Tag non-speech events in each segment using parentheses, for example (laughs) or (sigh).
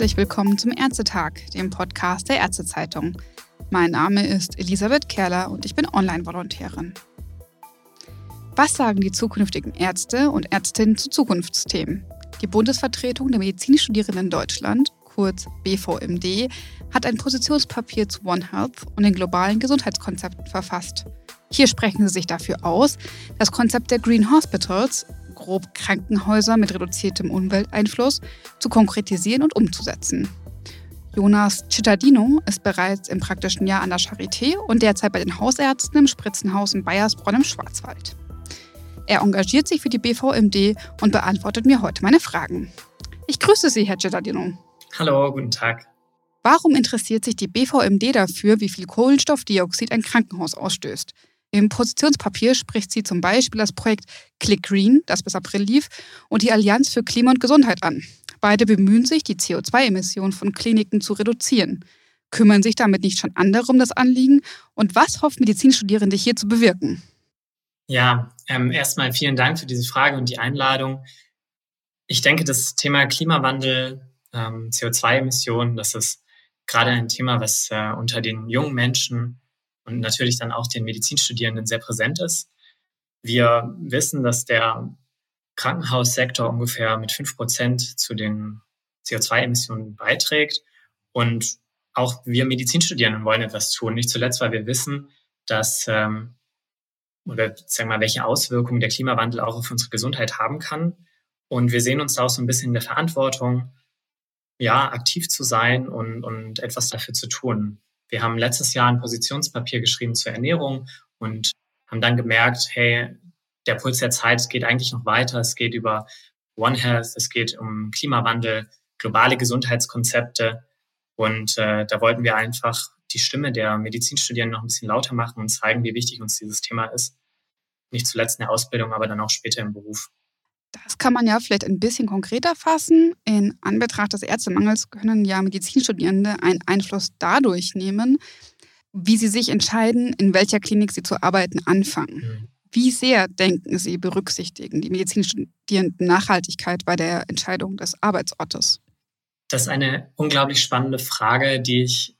Herzlich willkommen zum Ärztetag, dem Podcast der Ärztezeitung. Mein Name ist Elisabeth Kerler und ich bin Online-Volontärin. Was sagen die zukünftigen Ärzte und Ärztinnen zu Zukunftsthemen? Die Bundesvertretung der Medizinstudierenden in Deutschland, kurz BVMD, hat ein Positionspapier zu One Health und den globalen Gesundheitskonzepten verfasst. Hier sprechen sie sich dafür aus, das Konzept der Green Hospitals, grob Krankenhäuser mit reduziertem Umwelteinfluss, zu konkretisieren und umzusetzen. Jonas Cittadino ist bereits im praktischen Jahr an der Charité und derzeit bei den Hausärzten im Spritzenhaus in Bayersbronn im Schwarzwald. Er engagiert sich für die BVMD und beantwortet mir heute meine Fragen. Ich grüße Sie, Herr Cittadino. Hallo, guten Tag. Warum interessiert sich die BVMD dafür, wie viel Kohlenstoffdioxid ein Krankenhaus ausstößt? Im Positionspapier spricht sie zum Beispiel das Projekt Click Green, das bis April lief, und die Allianz für Klima und Gesundheit an. Beide bemühen sich, die CO2-Emissionen von Kliniken zu reduzieren. Kümmern sich damit nicht schon andere um das Anliegen? Und was hofft Medizinstudierende hier zu bewirken? Ja, ähm, erstmal vielen Dank für diese Frage und die Einladung. Ich denke, das Thema Klimawandel, ähm, CO2-Emissionen, das ist gerade ein Thema, was äh, unter den jungen Menschen und natürlich dann auch den Medizinstudierenden sehr präsent ist. Wir wissen, dass der Krankenhaussektor ungefähr mit fünf Prozent zu den CO2-Emissionen beiträgt. Und auch wir Medizinstudierenden wollen etwas tun. Nicht zuletzt, weil wir wissen, dass ähm, oder sagen wir mal, welche Auswirkungen der Klimawandel auch auf unsere Gesundheit haben kann. Und wir sehen uns da auch so ein bisschen in der Verantwortung, ja, aktiv zu sein und, und etwas dafür zu tun. Wir haben letztes Jahr ein Positionspapier geschrieben zur Ernährung und haben dann gemerkt, hey, der Puls der Zeit geht eigentlich noch weiter. Es geht über One Health, es geht um Klimawandel, globale Gesundheitskonzepte. Und äh, da wollten wir einfach die Stimme der Medizinstudierenden noch ein bisschen lauter machen und zeigen, wie wichtig uns dieses Thema ist. Nicht zuletzt in der Ausbildung, aber dann auch später im Beruf. Das kann man ja vielleicht ein bisschen konkreter fassen. In Anbetracht des Ärztemangels können ja Medizinstudierende einen Einfluss dadurch nehmen, wie sie sich entscheiden, in welcher Klinik sie zu arbeiten anfangen. Wie sehr, denken Sie, berücksichtigen die Medizinstudierenden Nachhaltigkeit bei der Entscheidung des Arbeitsortes? Das ist eine unglaublich spannende Frage, die ich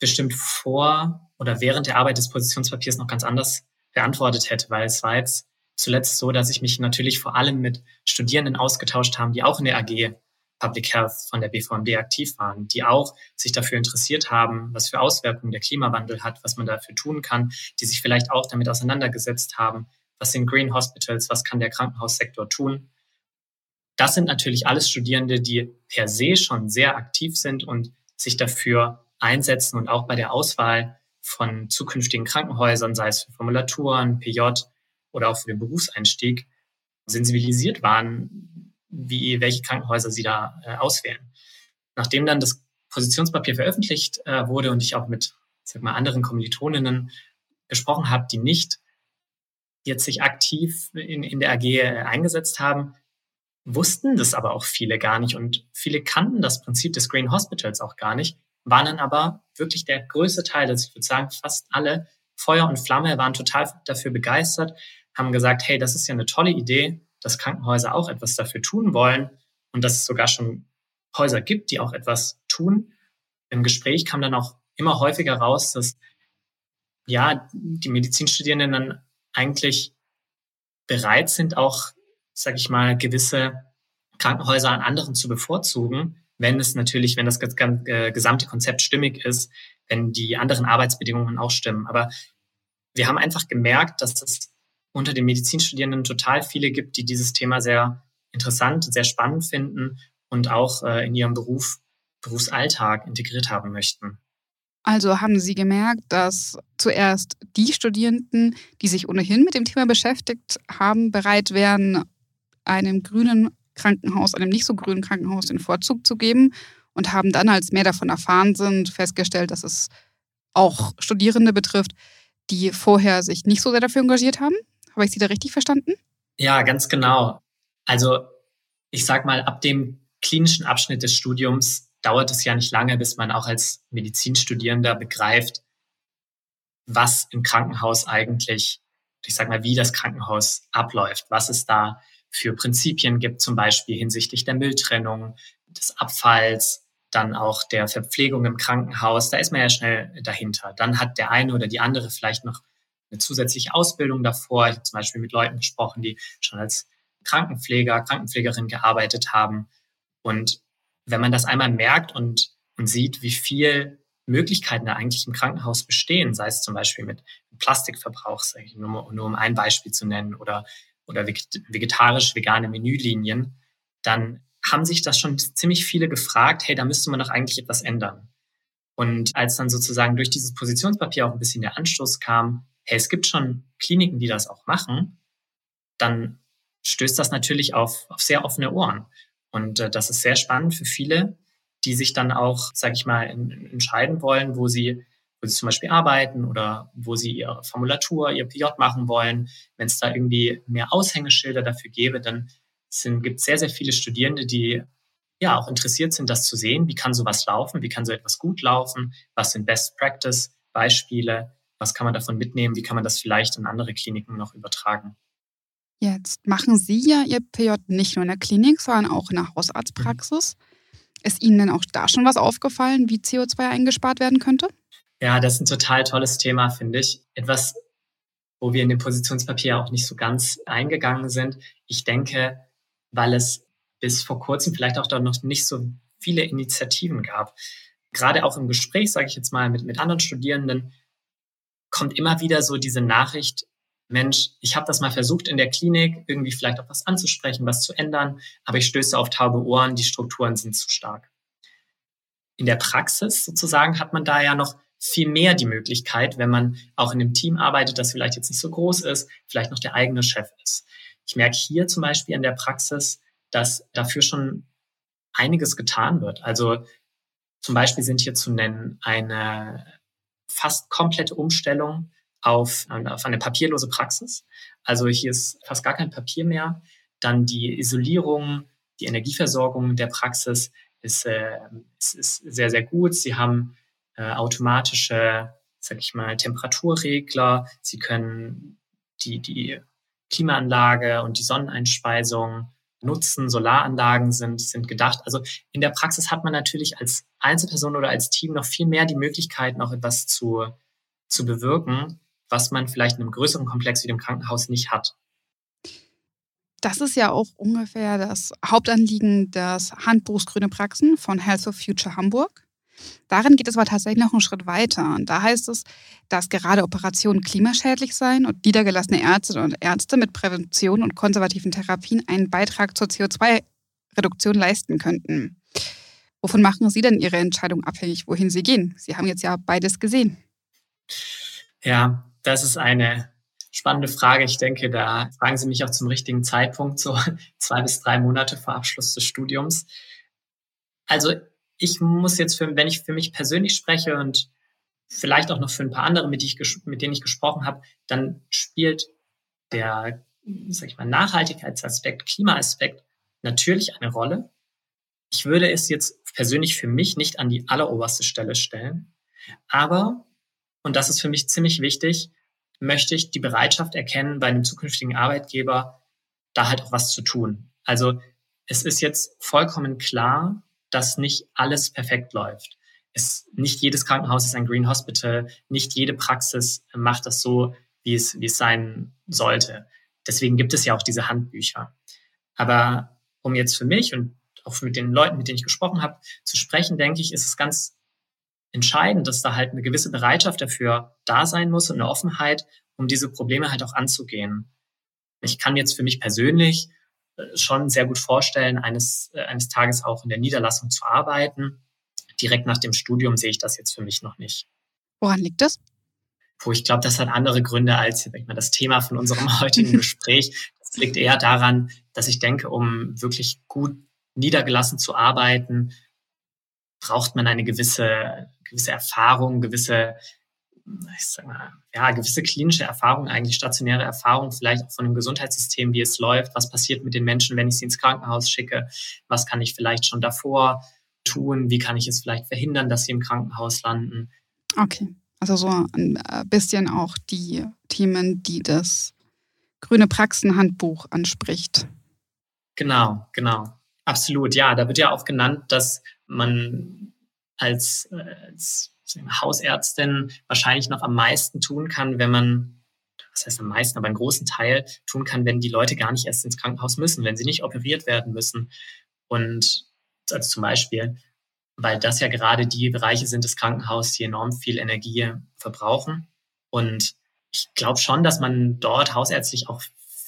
bestimmt vor oder während der Arbeit des Positionspapiers noch ganz anders beantwortet hätte, weil es war jetzt zuletzt so, dass ich mich natürlich vor allem mit Studierenden ausgetauscht habe, die auch in der AG Public Health von der BVMD aktiv waren, die auch sich dafür interessiert haben, was für Auswirkungen der Klimawandel hat, was man dafür tun kann, die sich vielleicht auch damit auseinandergesetzt haben, was sind Green Hospitals, was kann der Krankenhaussektor tun. Das sind natürlich alles Studierende, die per se schon sehr aktiv sind und sich dafür einsetzen und auch bei der Auswahl von zukünftigen Krankenhäusern, sei es für Formulaturen, PJ oder auch für den Berufseinstieg, sensibilisiert waren, wie, welche Krankenhäuser sie da äh, auswählen. Nachdem dann das Positionspapier veröffentlicht äh, wurde und ich auch mit sag mal, anderen Kommilitoninnen gesprochen habe, die nicht jetzt sich aktiv in, in der AG äh, eingesetzt haben, wussten das aber auch viele gar nicht und viele kannten das Prinzip des Green Hospitals auch gar nicht, waren dann aber wirklich der größte Teil, also ich würde sagen fast alle, Feuer und Flamme, waren total dafür begeistert, haben gesagt, hey, das ist ja eine tolle Idee, dass Krankenhäuser auch etwas dafür tun wollen und dass es sogar schon Häuser gibt, die auch etwas tun. Im Gespräch kam dann auch immer häufiger raus, dass ja, die Medizinstudierenden dann eigentlich bereit sind, auch, sag ich mal, gewisse Krankenhäuser an anderen zu bevorzugen, wenn es natürlich, wenn das äh, gesamte Konzept stimmig ist, wenn die anderen Arbeitsbedingungen auch stimmen. Aber wir haben einfach gemerkt, dass es unter den Medizinstudierenden total viele gibt, die dieses Thema sehr interessant, sehr spannend finden und auch äh, in ihrem Beruf, Berufsalltag integriert haben möchten. Also haben Sie gemerkt, dass zuerst die Studierenden, die sich ohnehin mit dem Thema beschäftigt haben, bereit wären, einem grünen Krankenhaus, einem nicht so grünen Krankenhaus den Vorzug zu geben und haben dann, als mehr davon erfahren sind, festgestellt, dass es auch Studierende betrifft, die vorher sich nicht so sehr dafür engagiert haben? Habe ich Sie da richtig verstanden? Ja, ganz genau. Also ich sag mal, ab dem klinischen Abschnitt des Studiums dauert es ja nicht lange, bis man auch als Medizinstudierender begreift, was im Krankenhaus eigentlich, ich sag mal, wie das Krankenhaus abläuft, was es da für Prinzipien gibt, zum Beispiel hinsichtlich der Mülltrennung, des Abfalls, dann auch der Verpflegung im Krankenhaus, da ist man ja schnell dahinter. Dann hat der eine oder die andere vielleicht noch eine zusätzliche Ausbildung davor. Ich habe zum Beispiel mit Leuten gesprochen, die schon als Krankenpfleger, Krankenpflegerin gearbeitet haben. Und wenn man das einmal merkt und, und sieht, wie viel Möglichkeiten da eigentlich im Krankenhaus bestehen, sei es zum Beispiel mit Plastikverbrauch, nur, nur um ein Beispiel zu nennen, oder, oder vegetarisch-vegane Menülinien, dann haben sich das schon ziemlich viele gefragt, hey, da müsste man doch eigentlich etwas ändern. Und als dann sozusagen durch dieses Positionspapier auch ein bisschen der Anstoß kam, hey, es gibt schon Kliniken, die das auch machen, dann stößt das natürlich auf, auf sehr offene Ohren. Und äh, das ist sehr spannend für viele, die sich dann auch, sage ich mal, in, entscheiden wollen, wo sie, wo sie zum Beispiel arbeiten oder wo sie ihre Formulatur, ihr PJ machen wollen. Wenn es da irgendwie mehr Aushängeschilder dafür gäbe, dann gibt es sehr, sehr viele Studierende, die ja auch interessiert sind, das zu sehen. Wie kann sowas laufen? Wie kann so etwas gut laufen? Was sind Best Practice Beispiele? Was kann man davon mitnehmen? Wie kann man das vielleicht in andere Kliniken noch übertragen? Jetzt machen Sie ja Ihr PJ nicht nur in der Klinik, sondern auch in der Hausarztpraxis. Ist Ihnen denn auch da schon was aufgefallen, wie CO2 eingespart werden könnte? Ja, das ist ein total tolles Thema, finde ich. Etwas, wo wir in dem Positionspapier auch nicht so ganz eingegangen sind. Ich denke, weil es bis vor kurzem vielleicht auch da noch nicht so viele Initiativen gab. Gerade auch im Gespräch, sage ich jetzt mal, mit, mit anderen Studierenden, kommt immer wieder so diese Nachricht, Mensch, ich habe das mal versucht in der Klinik, irgendwie vielleicht auch was anzusprechen, was zu ändern, aber ich stöße auf taube Ohren, die Strukturen sind zu stark. In der Praxis sozusagen hat man da ja noch viel mehr die Möglichkeit, wenn man auch in einem Team arbeitet, das vielleicht jetzt nicht so groß ist, vielleicht noch der eigene Chef ist. Ich merke hier zum Beispiel in der Praxis, dass dafür schon einiges getan wird. Also zum Beispiel sind hier zu nennen eine fast komplette Umstellung auf, auf eine papierlose Praxis. Also hier ist fast gar kein Papier mehr. Dann die Isolierung, die Energieversorgung der Praxis ist, äh, ist, ist sehr, sehr gut. Sie haben äh, automatische, sag ich mal, Temperaturregler. Sie können die, die Klimaanlage und die Sonneneinspeisung nutzen. Solaranlagen sind, sind gedacht. Also in der Praxis hat man natürlich als Einzelperson oder als Team noch viel mehr die Möglichkeit, noch etwas zu, zu bewirken was man vielleicht in einem größeren Komplex wie dem Krankenhaus nicht hat. Das ist ja auch ungefähr das Hauptanliegen des Handbuchs Grüne Praxen von Health of Future Hamburg. Darin geht es aber tatsächlich noch einen Schritt weiter. Und da heißt es, dass gerade Operationen klimaschädlich seien und niedergelassene Ärzte und Ärzte mit Prävention und konservativen Therapien einen Beitrag zur CO2-Reduktion leisten könnten. Wovon machen Sie denn Ihre Entscheidung abhängig, wohin Sie gehen? Sie haben jetzt ja beides gesehen. Ja, das ist eine spannende Frage. Ich denke, da fragen Sie mich auch zum richtigen Zeitpunkt, so (laughs) zwei bis drei Monate vor Abschluss des Studiums. Also ich muss jetzt, für, wenn ich für mich persönlich spreche und vielleicht auch noch für ein paar andere, mit, ich, mit denen ich gesprochen habe, dann spielt der, sag ich mal, Nachhaltigkeitsaspekt, Klimaaspekt natürlich eine Rolle. Ich würde es jetzt persönlich für mich nicht an die alleroberste Stelle stellen, aber und das ist für mich ziemlich wichtig, möchte ich die Bereitschaft erkennen, bei einem zukünftigen Arbeitgeber da halt auch was zu tun. Also es ist jetzt vollkommen klar, dass nicht alles perfekt läuft. Es, nicht jedes Krankenhaus ist ein Green Hospital, nicht jede Praxis macht das so, wie es, wie es sein sollte. Deswegen gibt es ja auch diese Handbücher. Aber um jetzt für mich und auch mit den Leuten, mit denen ich gesprochen habe, zu sprechen, denke ich, ist es ganz entscheidend, dass da halt eine gewisse Bereitschaft dafür da sein muss und eine Offenheit, um diese Probleme halt auch anzugehen. Ich kann jetzt für mich persönlich schon sehr gut vorstellen, eines, äh, eines Tages auch in der Niederlassung zu arbeiten. Direkt nach dem Studium sehe ich das jetzt für mich noch nicht. Woran liegt das? Puh, ich glaube, das hat andere Gründe als ich mal, das Thema von unserem (laughs) heutigen Gespräch. Das liegt eher daran, dass ich denke, um wirklich gut niedergelassen zu arbeiten, braucht man eine gewisse gewisse Erfahrung, gewisse, ich sag mal, ja, gewisse klinische Erfahrung, eigentlich stationäre Erfahrung, vielleicht auch von dem Gesundheitssystem, wie es läuft, was passiert mit den Menschen, wenn ich sie ins Krankenhaus schicke, was kann ich vielleicht schon davor tun, wie kann ich es vielleicht verhindern, dass sie im Krankenhaus landen. Okay, also so ein äh, bisschen auch die Themen, die das grüne Praxenhandbuch anspricht. Genau, genau. Absolut, ja. Da wird ja auch genannt, dass man als, äh, als Hausärztin wahrscheinlich noch am meisten tun kann, wenn man, was heißt am meisten, aber einen großen Teil tun kann, wenn die Leute gar nicht erst ins Krankenhaus müssen, wenn sie nicht operiert werden müssen. Und also zum Beispiel, weil das ja gerade die Bereiche sind des Krankenhauses, die enorm viel Energie verbrauchen. Und ich glaube schon, dass man dort hausärztlich auch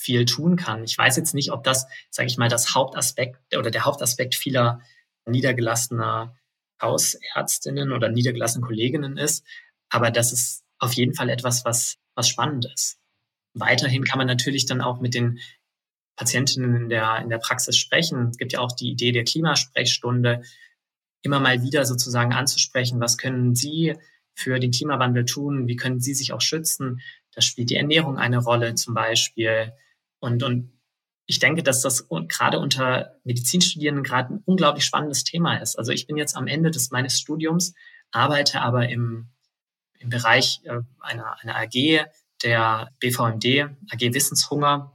viel tun kann. Ich weiß jetzt nicht, ob das, sage ich mal, das Hauptaspekt oder der Hauptaspekt vieler niedergelassener Hausärztinnen oder niedergelassenen Kolleginnen ist, aber das ist auf jeden Fall etwas, was, was spannend ist. Weiterhin kann man natürlich dann auch mit den Patientinnen in der, in der Praxis sprechen. Es gibt ja auch die Idee der Klimasprechstunde, immer mal wieder sozusagen anzusprechen, was können Sie für den Klimawandel tun, wie können Sie sich auch schützen. Da spielt die Ernährung eine Rolle zum Beispiel. Und, und ich denke, dass das gerade unter Medizinstudierenden gerade ein unglaublich spannendes Thema ist. Also ich bin jetzt am Ende des meines Studiums, arbeite aber im, im Bereich äh, einer, einer AG, der BVMD, AG Wissenshunger,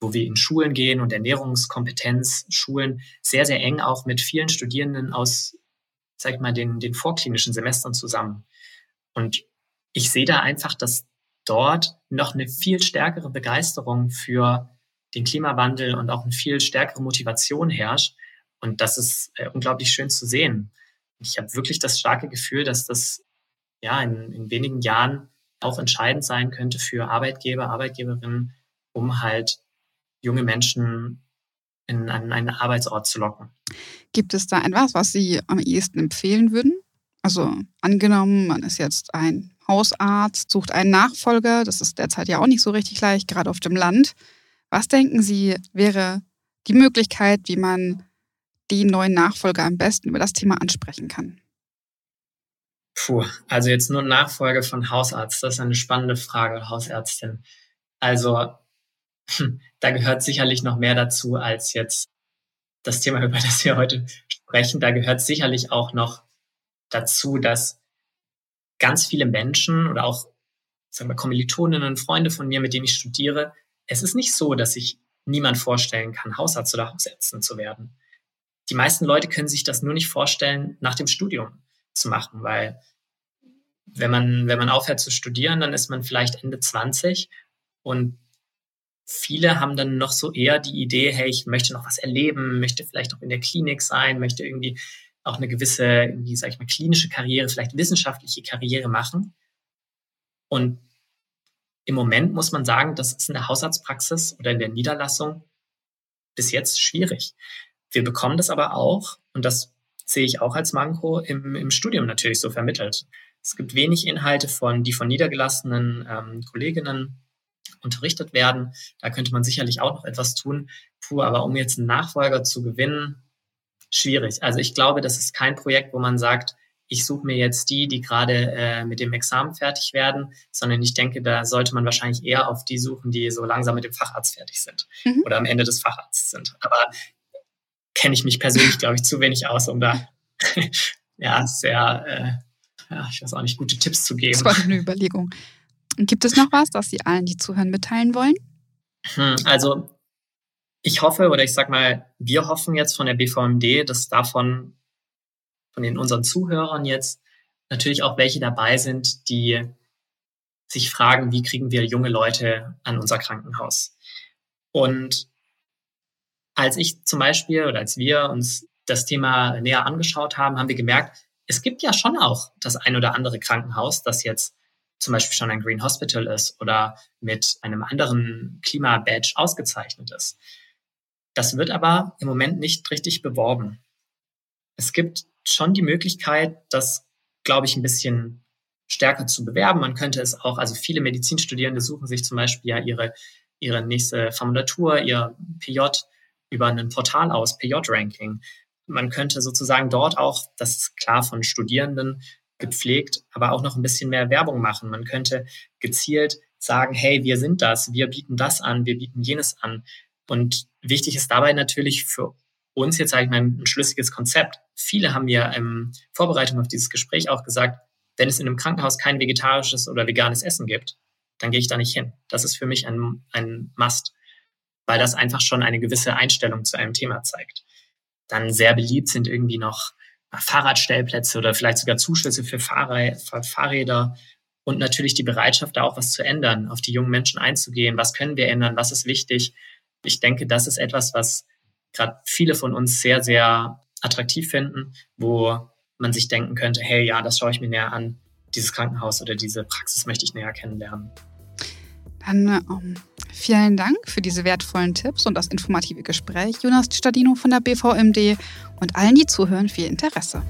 wo wir in Schulen gehen und Ernährungskompetenz schulen, sehr, sehr eng auch mit vielen Studierenden aus, sag ich mal, den, den vorklinischen Semestern zusammen. Und ich sehe da einfach, dass dort noch eine viel stärkere Begeisterung für den Klimawandel und auch eine viel stärkere Motivation herrscht. Und das ist äh, unglaublich schön zu sehen. Ich habe wirklich das starke Gefühl, dass das ja in, in wenigen Jahren auch entscheidend sein könnte für Arbeitgeber, Arbeitgeberinnen, um halt junge Menschen in, an einen Arbeitsort zu locken. Gibt es da etwas, was Sie am ehesten empfehlen würden? Also angenommen, man ist jetzt ein Hausarzt, sucht einen Nachfolger, das ist derzeit ja auch nicht so richtig leicht, gerade auf dem Land. Was denken Sie, wäre die Möglichkeit, wie man den neuen Nachfolger am besten über das Thema ansprechen kann? Puh, also jetzt nur Nachfolge von Hausarzt, das ist eine spannende Frage, Hausärztin. Also da gehört sicherlich noch mehr dazu als jetzt das Thema, (laughs) über das wir heute sprechen. Da gehört sicherlich auch noch dazu, dass ganz viele Menschen oder auch sagen wir, Kommilitoninnen, Freunde von mir, mit denen ich studiere, es ist nicht so, dass sich niemand vorstellen kann, Hausarzt oder Hausärztin zu werden. Die meisten Leute können sich das nur nicht vorstellen, nach dem Studium zu machen, weil wenn man, wenn man aufhört zu studieren, dann ist man vielleicht Ende 20 und viele haben dann noch so eher die Idee, hey, ich möchte noch was erleben, möchte vielleicht noch in der Klinik sein, möchte irgendwie auch eine gewisse, irgendwie, sag ich mal, klinische Karriere, vielleicht wissenschaftliche Karriere machen. Und im Moment muss man sagen, das ist in der Hausarztpraxis oder in der Niederlassung bis jetzt schwierig. Wir bekommen das aber auch, und das sehe ich auch als Manko, im, im Studium natürlich so vermittelt. Es gibt wenig Inhalte von, die von niedergelassenen ähm, Kolleginnen unterrichtet werden. Da könnte man sicherlich auch noch etwas tun. Puh, aber um jetzt einen Nachfolger zu gewinnen, schwierig. Also ich glaube, das ist kein Projekt, wo man sagt, ich suche mir jetzt die, die gerade äh, mit dem Examen fertig werden, sondern ich denke, da sollte man wahrscheinlich eher auf die suchen, die so langsam mit dem Facharzt fertig sind mhm. oder am Ende des Facharztes sind. Aber kenne ich mich persönlich, glaube ich, zu wenig aus, um da (laughs) ja sehr, äh, ja, ich weiß auch nicht, gute Tipps zu geben. Das war eine Überlegung. Gibt es noch was, das Sie allen, die zuhören, mitteilen wollen? Hm, also ich hoffe oder ich sag mal, wir hoffen jetzt von der BVMD, dass davon von den unseren Zuhörern jetzt natürlich auch welche dabei sind, die sich fragen, wie kriegen wir junge Leute an unser Krankenhaus? Und als ich zum Beispiel oder als wir uns das Thema näher angeschaut haben, haben wir gemerkt, es gibt ja schon auch das ein oder andere Krankenhaus, das jetzt zum Beispiel schon ein Green Hospital ist oder mit einem anderen Klima-Badge ausgezeichnet ist. Das wird aber im Moment nicht richtig beworben. Es gibt schon die Möglichkeit, das, glaube ich, ein bisschen stärker zu bewerben. Man könnte es auch, also viele Medizinstudierende suchen sich zum Beispiel ja ihre, ihre nächste Formulatur, ihr PJ über ein Portal aus, PJ-Ranking. Man könnte sozusagen dort auch, das ist klar von Studierenden gepflegt, aber auch noch ein bisschen mehr Werbung machen. Man könnte gezielt sagen, hey, wir sind das, wir bieten das an, wir bieten jenes an. Und wichtig ist dabei natürlich für uns jetzt, sage ich mal, ein schlüssiges Konzept. Viele haben mir in Vorbereitung auf dieses Gespräch auch gesagt, wenn es in einem Krankenhaus kein vegetarisches oder veganes Essen gibt, dann gehe ich da nicht hin. Das ist für mich ein, ein Must, weil das einfach schon eine gewisse Einstellung zu einem Thema zeigt. Dann sehr beliebt sind irgendwie noch Fahrradstellplätze oder vielleicht sogar Zuschüsse für Fahrräder und natürlich die Bereitschaft, da auch was zu ändern, auf die jungen Menschen einzugehen. Was können wir ändern? Was ist wichtig? Ich denke, das ist etwas, was gerade viele von uns sehr, sehr attraktiv finden, wo man sich denken könnte, hey, ja, das schaue ich mir näher an. Dieses Krankenhaus oder diese Praxis möchte ich näher kennenlernen. Dann ähm, vielen Dank für diese wertvollen Tipps und das informative Gespräch, Jonas Stadino von der BVMD und allen, die zuhören, viel Interesse.